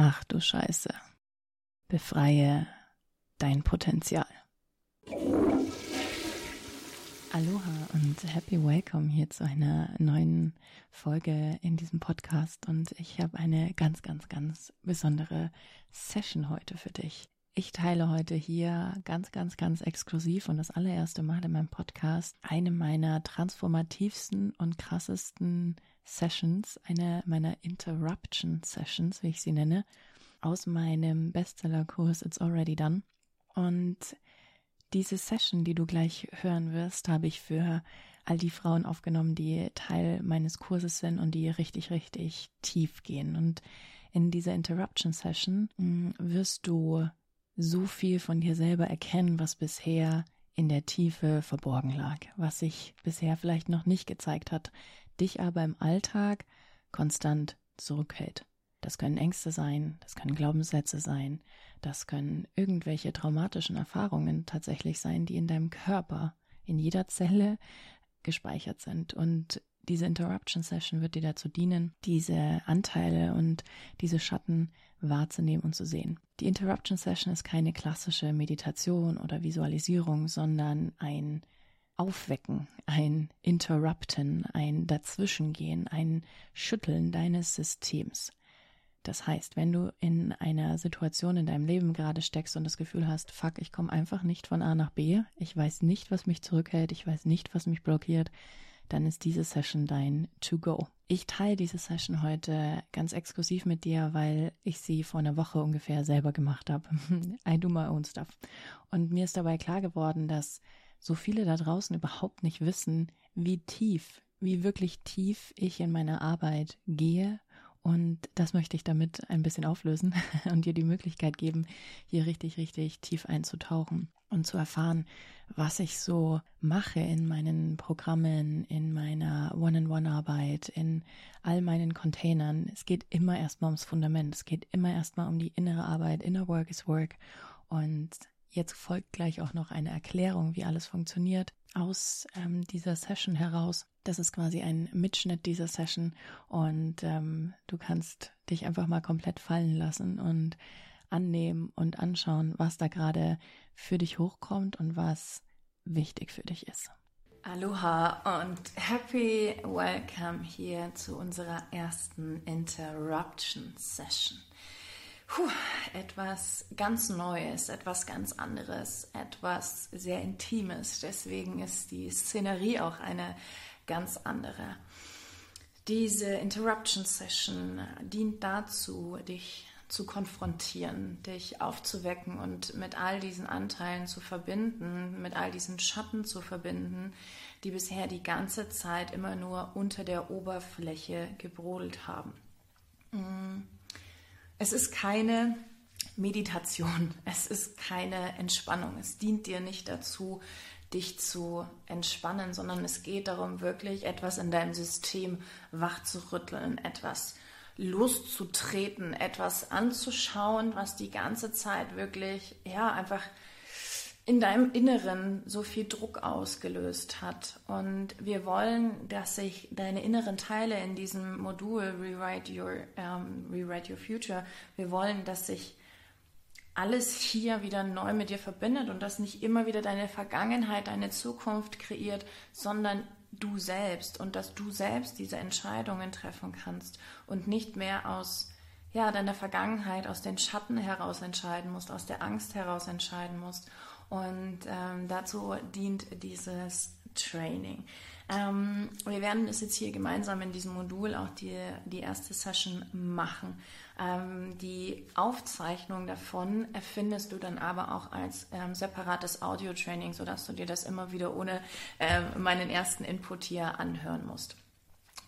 Ach du Scheiße. Befreie dein Potenzial. Aloha und happy welcome hier zu einer neuen Folge in diesem Podcast und ich habe eine ganz, ganz, ganz besondere Session heute für dich. Ich teile heute hier ganz, ganz, ganz exklusiv und das allererste Mal in meinem Podcast eine meiner transformativsten und krassesten Sessions, eine meiner Interruption Sessions, wie ich sie nenne, aus meinem Bestsellerkurs It's Already Done. Und diese Session, die du gleich hören wirst, habe ich für all die Frauen aufgenommen, die Teil meines Kurses sind und die richtig, richtig tief gehen. Und in dieser Interruption Session mm, wirst du so viel von dir selber erkennen, was bisher in der Tiefe verborgen lag, was sich bisher vielleicht noch nicht gezeigt hat, dich aber im Alltag konstant zurückhält. Das können Ängste sein, das können Glaubenssätze sein, das können irgendwelche traumatischen Erfahrungen tatsächlich sein, die in deinem Körper, in jeder Zelle gespeichert sind. Und diese Interruption Session wird dir dazu dienen, diese Anteile und diese Schatten wahrzunehmen und zu sehen. Die Interruption Session ist keine klassische Meditation oder Visualisierung, sondern ein Aufwecken, ein Interrupten, ein Dazwischengehen, ein Schütteln deines Systems. Das heißt, wenn du in einer Situation in deinem Leben gerade steckst und das Gefühl hast, fuck, ich komme einfach nicht von A nach B, ich weiß nicht, was mich zurückhält, ich weiß nicht, was mich blockiert, dann ist diese Session dein To-Go. Ich teile diese Session heute ganz exklusiv mit dir, weil ich sie vor einer Woche ungefähr selber gemacht habe. I do my own stuff. Und mir ist dabei klar geworden, dass so viele da draußen überhaupt nicht wissen, wie tief, wie wirklich tief ich in meiner Arbeit gehe und das möchte ich damit ein bisschen auflösen und dir die Möglichkeit geben, hier richtig, richtig tief einzutauchen und zu erfahren, was ich so mache in meinen Programmen, in meiner One-on-One-Arbeit, in all meinen Containern. Es geht immer erstmal ums Fundament. Es geht immer erstmal um die innere Arbeit. Inner Work is Work. Und jetzt folgt gleich auch noch eine Erklärung, wie alles funktioniert aus ähm, dieser Session heraus. Das ist quasi ein Mitschnitt dieser Session und ähm, du kannst dich einfach mal komplett fallen lassen und annehmen und anschauen, was da gerade für dich hochkommt und was wichtig für dich ist. Aloha und happy welcome hier zu unserer ersten Interruption Session. Puh, etwas ganz Neues, etwas ganz anderes, etwas sehr Intimes. Deswegen ist die Szenerie auch eine ganz andere. Diese Interruption Session dient dazu, dich zu konfrontieren, dich aufzuwecken und mit all diesen Anteilen zu verbinden, mit all diesen Schatten zu verbinden, die bisher die ganze Zeit immer nur unter der Oberfläche gebrodelt haben. Mm. Es ist keine Meditation, es ist keine Entspannung, es dient dir nicht dazu, dich zu entspannen, sondern es geht darum, wirklich etwas in deinem System wach zu rütteln, etwas loszutreten, etwas anzuschauen, was die ganze Zeit wirklich, ja, einfach in deinem Inneren so viel Druck ausgelöst hat. Und wir wollen, dass sich deine inneren Teile in diesem Modul Rewrite Your, um, Rewrite Your Future, wir wollen, dass sich alles hier wieder neu mit dir verbindet und dass nicht immer wieder deine Vergangenheit, deine Zukunft kreiert, sondern du selbst und dass du selbst diese Entscheidungen treffen kannst und nicht mehr aus ja, deiner Vergangenheit, aus den Schatten heraus entscheiden musst, aus der Angst heraus entscheiden musst. Und ähm, dazu dient dieses Training. Ähm, wir werden es jetzt hier gemeinsam in diesem Modul auch die, die erste Session machen. Ähm, die Aufzeichnung davon erfindest du dann aber auch als ähm, separates Audio-Training, sodass du dir das immer wieder ohne ähm, meinen ersten Input hier anhören musst.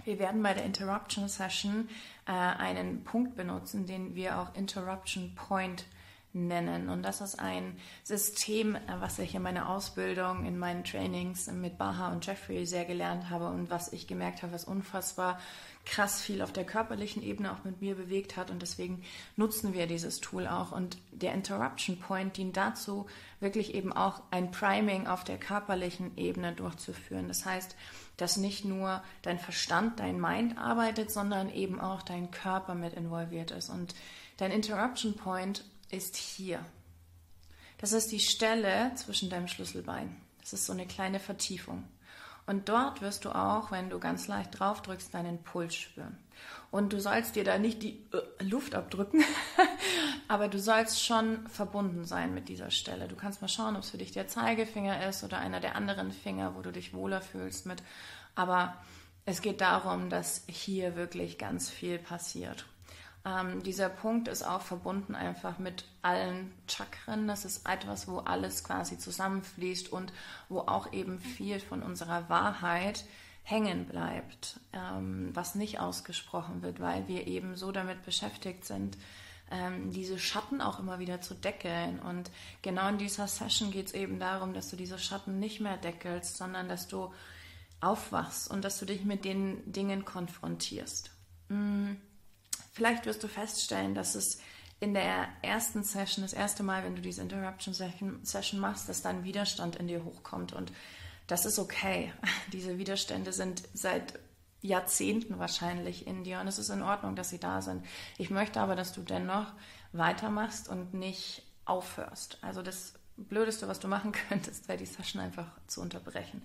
Wir werden bei der Interruption Session äh, einen Punkt benutzen, den wir auch Interruption Point nennen. Und das ist ein System, äh, was ich in meiner Ausbildung, in meinen Trainings mit Baha und Jeffrey sehr gelernt habe und was ich gemerkt habe, was unfassbar krass viel auf der körperlichen Ebene auch mit mir bewegt hat. Und deswegen nutzen wir dieses Tool auch. Und der Interruption Point dient dazu, wirklich eben auch ein Priming auf der körperlichen Ebene durchzuführen. Das heißt, dass nicht nur dein Verstand, dein Mind arbeitet, sondern eben auch dein Körper mit involviert ist. Und Dein Interruption Point ist hier. Das ist die Stelle zwischen deinem Schlüsselbein. Das ist so eine kleine Vertiefung. Und dort wirst du auch, wenn du ganz leicht drauf drückst, deinen Puls spüren. Und du sollst dir da nicht die äh, Luft abdrücken, aber du sollst schon verbunden sein mit dieser Stelle. Du kannst mal schauen, ob es für dich der Zeigefinger ist oder einer der anderen Finger, wo du dich wohler fühlst mit. Aber es geht darum, dass hier wirklich ganz viel passiert. Ähm, dieser Punkt ist auch verbunden einfach mit allen Chakren. Das ist etwas, wo alles quasi zusammenfließt und wo auch eben viel von unserer Wahrheit hängen bleibt, ähm, was nicht ausgesprochen wird, weil wir eben so damit beschäftigt sind, ähm, diese Schatten auch immer wieder zu deckeln. Und genau in dieser Session geht es eben darum, dass du diese Schatten nicht mehr deckelst, sondern dass du aufwachst und dass du dich mit den Dingen konfrontierst. Mm. Vielleicht wirst du feststellen, dass es in der ersten Session, das erste Mal, wenn du diese Interruption Session machst, dass dann Widerstand in dir hochkommt. Und das ist okay. Diese Widerstände sind seit Jahrzehnten wahrscheinlich in dir und es ist in Ordnung, dass sie da sind. Ich möchte aber, dass du dennoch weitermachst und nicht aufhörst. Also das Blödeste, was du machen könntest, wäre die Session einfach zu unterbrechen.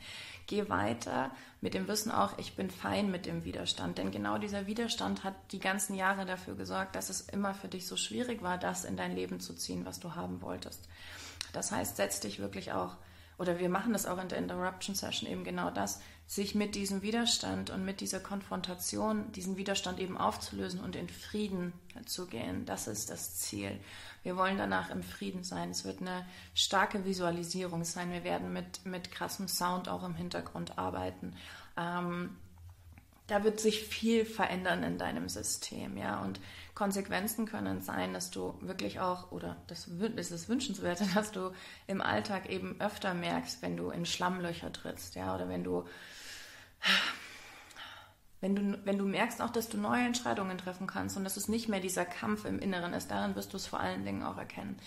Geh weiter mit dem Wissen auch, ich bin fein mit dem Widerstand. Denn genau dieser Widerstand hat die ganzen Jahre dafür gesorgt, dass es immer für dich so schwierig war, das in dein Leben zu ziehen, was du haben wolltest. Das heißt, setz dich wirklich auch, oder wir machen das auch in der Interruption Session eben genau das, sich mit diesem Widerstand und mit dieser Konfrontation, diesen Widerstand eben aufzulösen und in Frieden zu gehen. Das ist das Ziel. Wir wollen danach im Frieden sein. Es wird eine starke Visualisierung sein. Wir werden mit, mit krassem Sound auch im Hintergrund arbeiten. Ähm, da wird sich viel verändern in deinem System, ja. Und Konsequenzen können sein, dass du wirklich auch, oder das ist es wünschenswert, dass du im Alltag eben öfter merkst, wenn du in Schlammlöcher trittst, ja, oder wenn du wenn du, wenn du merkst auch, dass du neue Entscheidungen treffen kannst und dass es nicht mehr dieser Kampf im Inneren ist, daran wirst du es vor allen Dingen auch erkennen.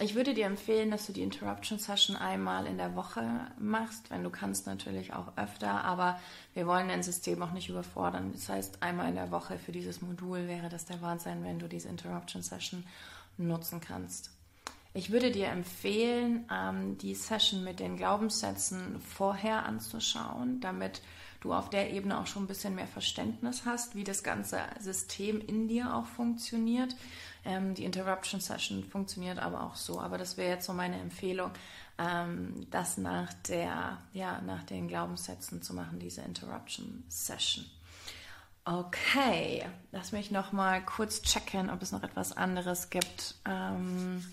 Ich würde dir empfehlen, dass du die Interruption Session einmal in der Woche machst, wenn du kannst natürlich auch öfter, aber wir wollen dein System auch nicht überfordern. Das heißt, einmal in der Woche für dieses Modul wäre das der Wahnsinn, wenn du diese Interruption Session nutzen kannst. Ich würde dir empfehlen, ähm, die Session mit den Glaubenssätzen vorher anzuschauen, damit du auf der Ebene auch schon ein bisschen mehr Verständnis hast, wie das ganze System in dir auch funktioniert. Ähm, die Interruption Session funktioniert aber auch so. Aber das wäre jetzt so meine Empfehlung, ähm, das nach der, ja, nach den Glaubenssätzen zu machen, diese Interruption Session. Okay, lass mich noch mal kurz checken, ob es noch etwas anderes gibt. Ähm,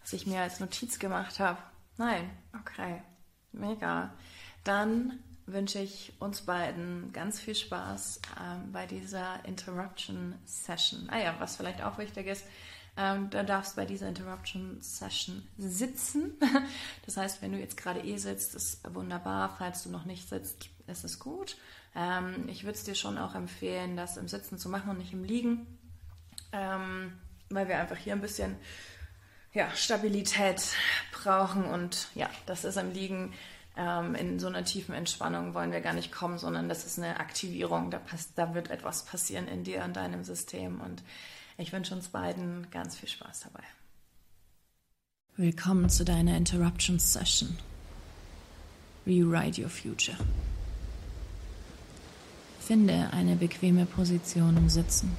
was ich mir als Notiz gemacht habe. Nein, okay, mega. Dann wünsche ich uns beiden ganz viel Spaß ähm, bei dieser Interruption Session. Ah ja, was vielleicht auch wichtig ist, ähm, da darfst bei dieser Interruption Session sitzen. Das heißt, wenn du jetzt gerade eh sitzt, ist wunderbar. Falls du noch nicht sitzt, ist es gut. Ähm, ich würde es dir schon auch empfehlen, das im Sitzen zu machen und nicht im Liegen, ähm, weil wir einfach hier ein bisschen ja, Stabilität brauchen. Und ja, das ist am Liegen ähm, in so einer tiefen Entspannung wollen wir gar nicht kommen, sondern das ist eine Aktivierung. Da, da wird etwas passieren in dir und deinem System. Und ich wünsche uns beiden ganz viel Spaß dabei. Willkommen zu deiner Interruption Session. Rewrite Your Future. Finde eine bequeme Position im Sitzen.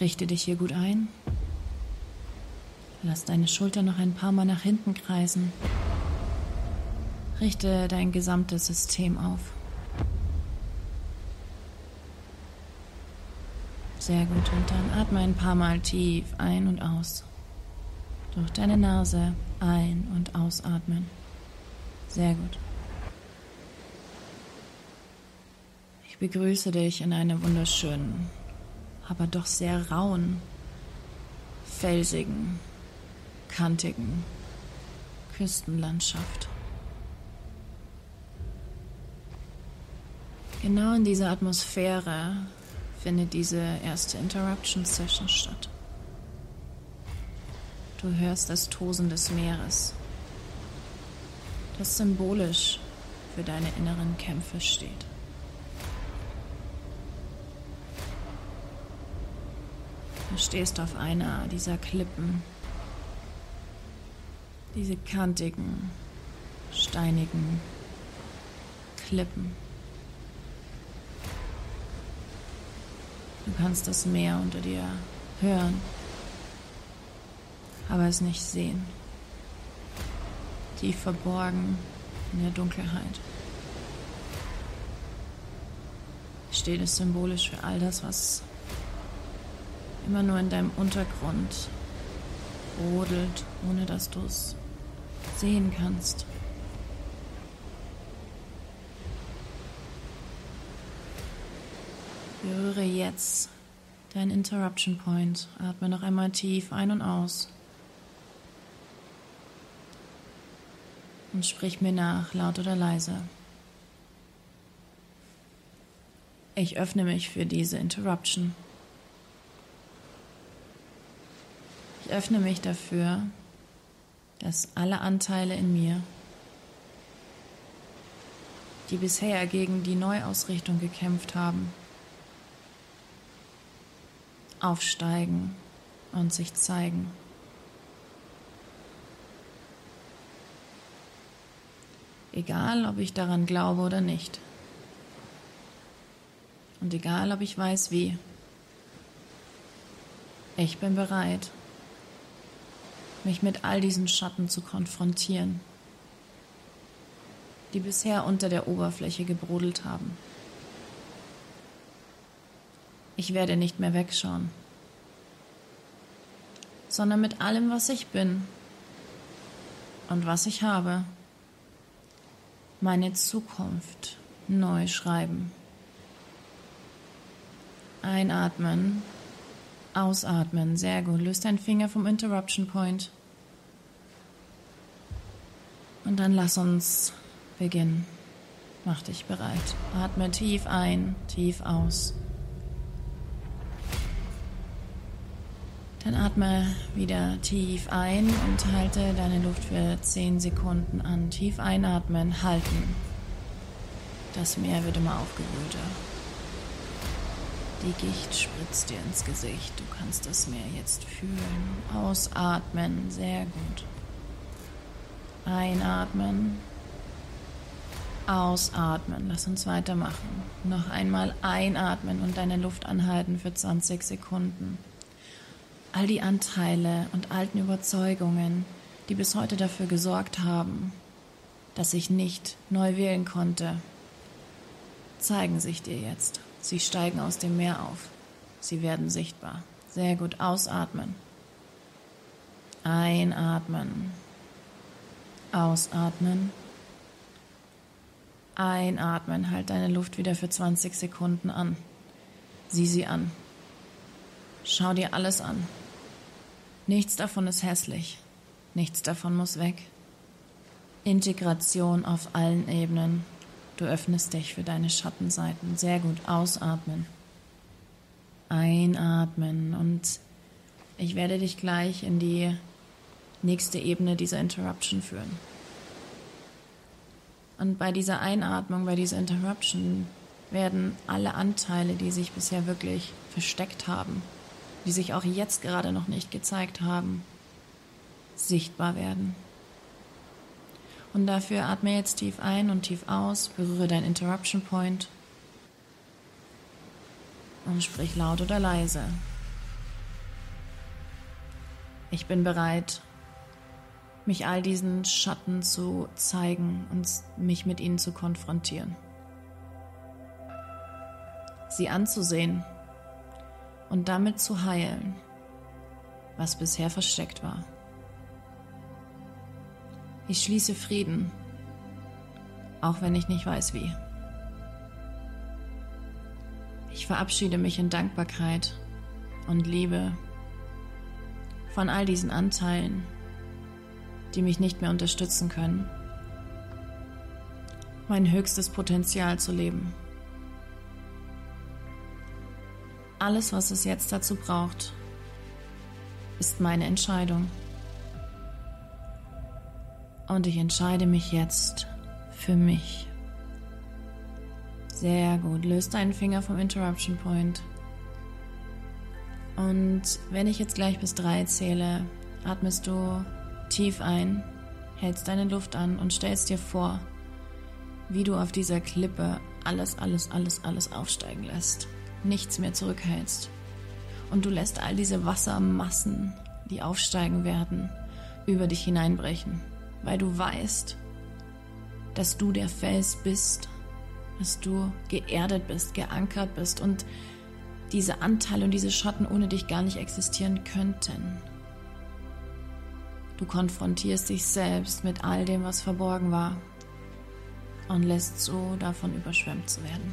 Richte dich hier gut ein Lass deine Schulter noch ein paar Mal nach hinten kreisen. Richte dein gesamtes System auf. Sehr gut. Und dann atme ein paar Mal tief ein und aus. Durch deine Nase ein- und ausatmen. Sehr gut. Ich begrüße dich in einer wunderschönen, aber doch sehr rauen, felsigen, kantigen Küstenlandschaft. Genau in dieser Atmosphäre findet diese erste Interruption Session statt. Du hörst das Tosen des Meeres, das symbolisch für deine inneren Kämpfe steht. Du stehst auf einer dieser Klippen, diese kantigen, steinigen Klippen. Du kannst das Meer unter dir hören, aber es nicht sehen. Tief verborgen in der Dunkelheit. Steht es symbolisch für all das, was immer nur in deinem Untergrund brodelt, ohne dass du es sehen kannst. Berühre jetzt deinen Interruption Point. Atme noch einmal tief ein und aus. Und sprich mir nach, laut oder leise. Ich öffne mich für diese Interruption. Ich öffne mich dafür, dass alle Anteile in mir, die bisher gegen die Neuausrichtung gekämpft haben, aufsteigen und sich zeigen. Egal, ob ich daran glaube oder nicht. Und egal, ob ich weiß wie. Ich bin bereit, mich mit all diesen Schatten zu konfrontieren, die bisher unter der Oberfläche gebrodelt haben. Ich werde nicht mehr wegschauen, sondern mit allem, was ich bin und was ich habe, meine Zukunft neu schreiben. Einatmen, ausatmen, sehr gut. Löst deinen Finger vom Interruption Point. Und dann lass uns beginnen. Mach dich bereit. Atme tief ein, tief aus. Dann atme wieder tief ein und halte deine Luft für 10 Sekunden an. Tief einatmen, halten. Das Meer wird immer aufgewühlter. Die Gicht spritzt dir ins Gesicht. Du kannst das Meer jetzt fühlen. Ausatmen, sehr gut. Einatmen. Ausatmen. Lass uns weitermachen. Noch einmal einatmen und deine Luft anhalten für 20 Sekunden all die Anteile und alten Überzeugungen, die bis heute dafür gesorgt haben, dass ich nicht neu wählen konnte, zeigen sich dir jetzt. Sie steigen aus dem Meer auf. Sie werden sichtbar. Sehr gut. Ausatmen. Einatmen. Ausatmen. Einatmen. Halt deine Luft wieder für 20 Sekunden an. Sieh sie an. Schau dir alles an. Nichts davon ist hässlich. Nichts davon muss weg. Integration auf allen Ebenen. Du öffnest dich für deine Schattenseiten. Sehr gut. Ausatmen. Einatmen. Und ich werde dich gleich in die nächste Ebene dieser Interruption führen. Und bei dieser Einatmung, bei dieser Interruption werden alle Anteile, die sich bisher wirklich versteckt haben, die sich auch jetzt gerade noch nicht gezeigt haben, sichtbar werden. Und dafür atme jetzt tief ein und tief aus, berühre dein Interruption Point und sprich laut oder leise. Ich bin bereit, mich all diesen Schatten zu zeigen und mich mit ihnen zu konfrontieren. Sie anzusehen und damit zu heilen, was bisher versteckt war. Ich schließe Frieden, auch wenn ich nicht weiß wie. Ich verabschiede mich in Dankbarkeit und Liebe von all diesen Anteilen, die mich nicht mehr unterstützen können, mein höchstes Potenzial zu leben. Alles, was es jetzt dazu braucht, ist meine Entscheidung. Und ich entscheide mich jetzt für mich. Sehr gut. Löst deinen Finger vom Interruption Point. Und wenn ich jetzt gleich bis drei zähle, atmest du tief ein, hältst deine Luft an und stellst dir vor, wie du auf dieser Klippe alles, alles, alles, alles aufsteigen lässt. Nichts mehr zurückhältst. Und du lässt all diese Wassermassen, die aufsteigen werden, über dich hineinbrechen, weil du weißt, dass du der Fels bist, dass du geerdet bist, geankert bist und diese Anteile und diese Schotten ohne dich gar nicht existieren könnten. Du konfrontierst dich selbst mit all dem, was verborgen war und lässt so davon überschwemmt zu werden.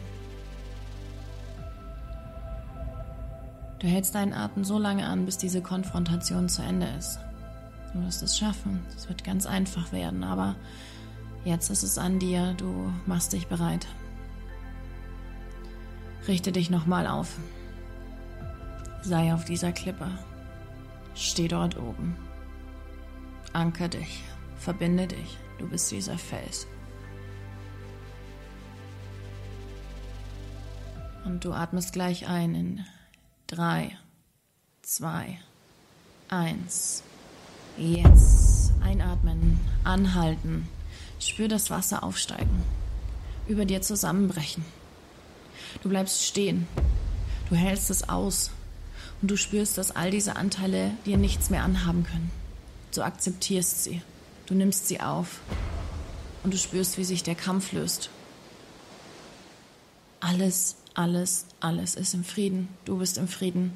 Du hältst deinen Atem so lange an, bis diese Konfrontation zu Ende ist. Du wirst es schaffen. Es wird ganz einfach werden, aber jetzt ist es an dir. Du machst dich bereit. Richte dich nochmal auf. Sei auf dieser Klippe. Steh dort oben. Anker dich. Verbinde dich. Du bist dieser Fels. Und du atmest gleich ein in drei, zwei, eins. Jetzt einatmen, anhalten. Spür das Wasser aufsteigen, über dir zusammenbrechen. Du bleibst stehen. Du hältst es aus. Und du spürst, dass all diese Anteile dir nichts mehr anhaben können. Du akzeptierst sie. Du nimmst sie auf. Und du spürst, wie sich der Kampf löst. Alles alles, alles ist im Frieden. Du bist im Frieden.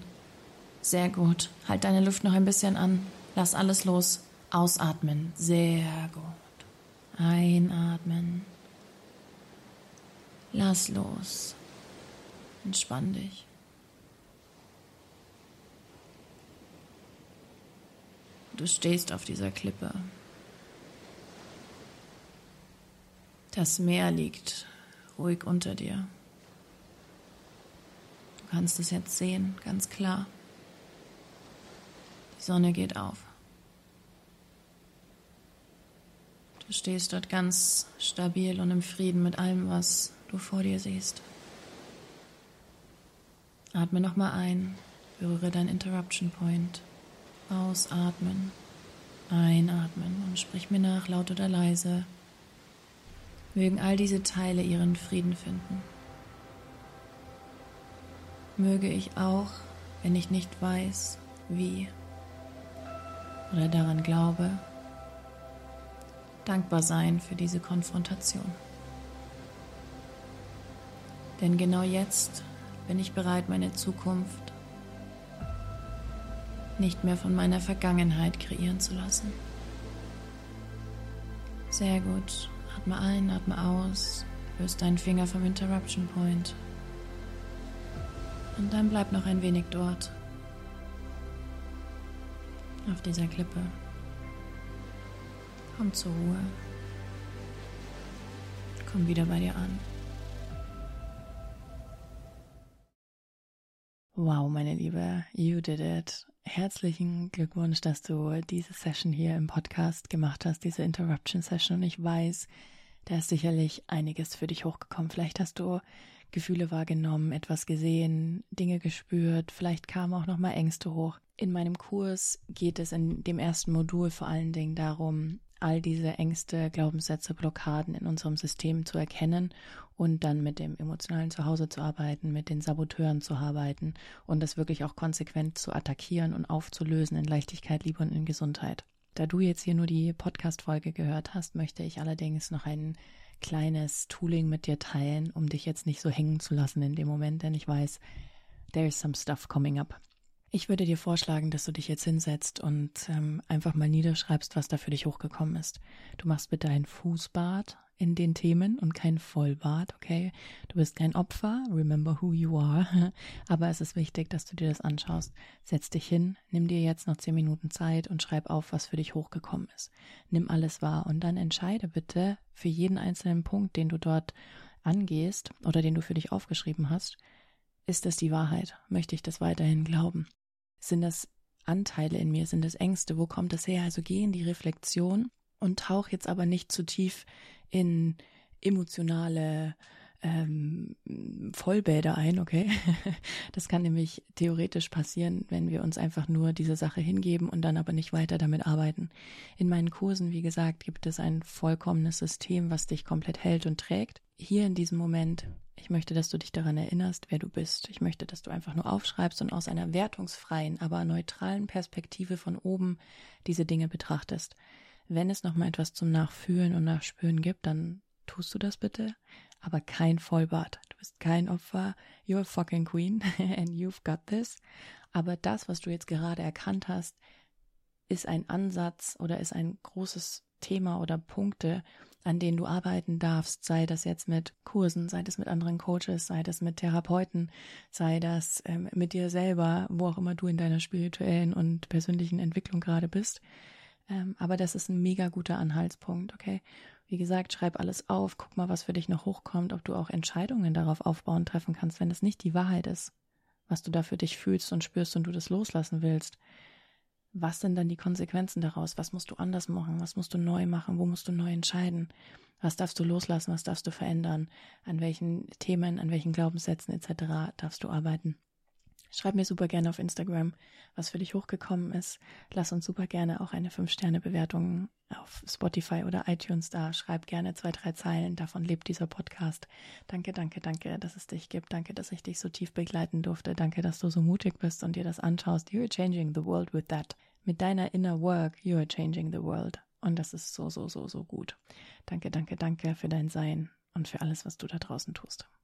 Sehr gut. Halt deine Luft noch ein bisschen an. Lass alles los. Ausatmen. Sehr gut. Einatmen. Lass los. Entspann dich. Du stehst auf dieser Klippe. Das Meer liegt ruhig unter dir kannst es jetzt sehen, ganz klar. Die Sonne geht auf. Du stehst dort ganz stabil und im Frieden mit allem, was du vor dir siehst. Atme nochmal ein, berühre dein Interruption Point. Ausatmen, einatmen und sprich mir nach, laut oder leise. Mögen all diese Teile ihren Frieden finden möge ich auch, wenn ich nicht weiß, wie oder daran glaube, dankbar sein für diese Konfrontation. Denn genau jetzt bin ich bereit, meine Zukunft nicht mehr von meiner Vergangenheit kreieren zu lassen. Sehr gut. Atme ein, atme aus. Löst deinen Finger vom Interruption Point. Und dann bleib noch ein wenig dort. Auf dieser Klippe. Komm zur Ruhe. Komm wieder bei dir an. Wow, meine Liebe, you did it. Herzlichen Glückwunsch, dass du diese Session hier im Podcast gemacht hast, diese Interruption Session. Und ich weiß, da ist sicherlich einiges für dich hochgekommen. Vielleicht hast du Gefühle wahrgenommen, etwas gesehen, Dinge gespürt, vielleicht kamen auch nochmal Ängste hoch. In meinem Kurs geht es in dem ersten Modul vor allen Dingen darum, all diese Ängste, Glaubenssätze, Blockaden in unserem System zu erkennen und dann mit dem emotionalen Zuhause zu arbeiten, mit den Saboteuren zu arbeiten und das wirklich auch konsequent zu attackieren und aufzulösen in Leichtigkeit, Liebe und in Gesundheit. Da du jetzt hier nur die Podcast-Folge gehört hast, möchte ich allerdings noch einen kleines Tooling mit dir teilen, um dich jetzt nicht so hängen zu lassen in dem Moment, denn ich weiß, there is some stuff coming up. Ich würde dir vorschlagen, dass du dich jetzt hinsetzt und ähm, einfach mal niederschreibst, was da für dich hochgekommen ist. Du machst bitte ein Fußbad in den Themen und kein Vollbad, okay? Du bist kein Opfer, remember who you are. Aber es ist wichtig, dass du dir das anschaust. Setz dich hin, nimm dir jetzt noch zehn Minuten Zeit und schreib auf, was für dich hochgekommen ist. Nimm alles wahr und dann entscheide bitte für jeden einzelnen Punkt, den du dort angehst oder den du für dich aufgeschrieben hast, ist das die Wahrheit? Möchte ich das weiterhin glauben? Sind das Anteile in mir? Sind das Ängste? Wo kommt das her? Also geh in die Reflexion und tauch jetzt aber nicht zu tief in emotionale ähm, Vollbäder ein, okay? Das kann nämlich theoretisch passieren, wenn wir uns einfach nur diese Sache hingeben und dann aber nicht weiter damit arbeiten. In meinen Kursen, wie gesagt, gibt es ein vollkommenes System, was dich komplett hält und trägt. Hier in diesem Moment, ich möchte, dass du dich daran erinnerst, wer du bist. Ich möchte, dass du einfach nur aufschreibst und aus einer wertungsfreien, aber neutralen Perspektive von oben diese Dinge betrachtest. Wenn es nochmal etwas zum Nachfühlen und Nachspüren gibt, dann tust du das bitte aber kein Vollbart. Du bist kein Opfer. You're a fucking queen and you've got this. Aber das, was du jetzt gerade erkannt hast, ist ein Ansatz oder ist ein großes Thema oder Punkte, an denen du arbeiten darfst, sei das jetzt mit Kursen, sei das mit anderen Coaches, sei das mit Therapeuten, sei das ähm, mit dir selber, wo auch immer du in deiner spirituellen und persönlichen Entwicklung gerade bist. Ähm, aber das ist ein mega guter Anhaltspunkt, okay? Wie gesagt, schreib alles auf, guck mal, was für dich noch hochkommt, ob du auch Entscheidungen darauf aufbauen treffen kannst, wenn es nicht die Wahrheit ist, was du da für dich fühlst und spürst und du das loslassen willst. Was sind dann die Konsequenzen daraus? Was musst du anders machen? Was musst du neu machen? Wo musst du neu entscheiden? Was darfst du loslassen? Was darfst du verändern? An welchen Themen, an welchen Glaubenssätzen etc. darfst du arbeiten? Schreib mir super gerne auf Instagram, was für dich hochgekommen ist. Lass uns super gerne auch eine 5-Sterne-Bewertung auf Spotify oder iTunes da. Schreib gerne zwei, drei Zeilen. Davon lebt dieser Podcast. Danke, danke, danke, dass es dich gibt. Danke, dass ich dich so tief begleiten durfte. Danke, dass du so mutig bist und dir das anschaust. You are changing the world with that. Mit deiner inner work, you are changing the world. Und das ist so, so, so, so gut. Danke, danke, danke für dein Sein und für alles, was du da draußen tust.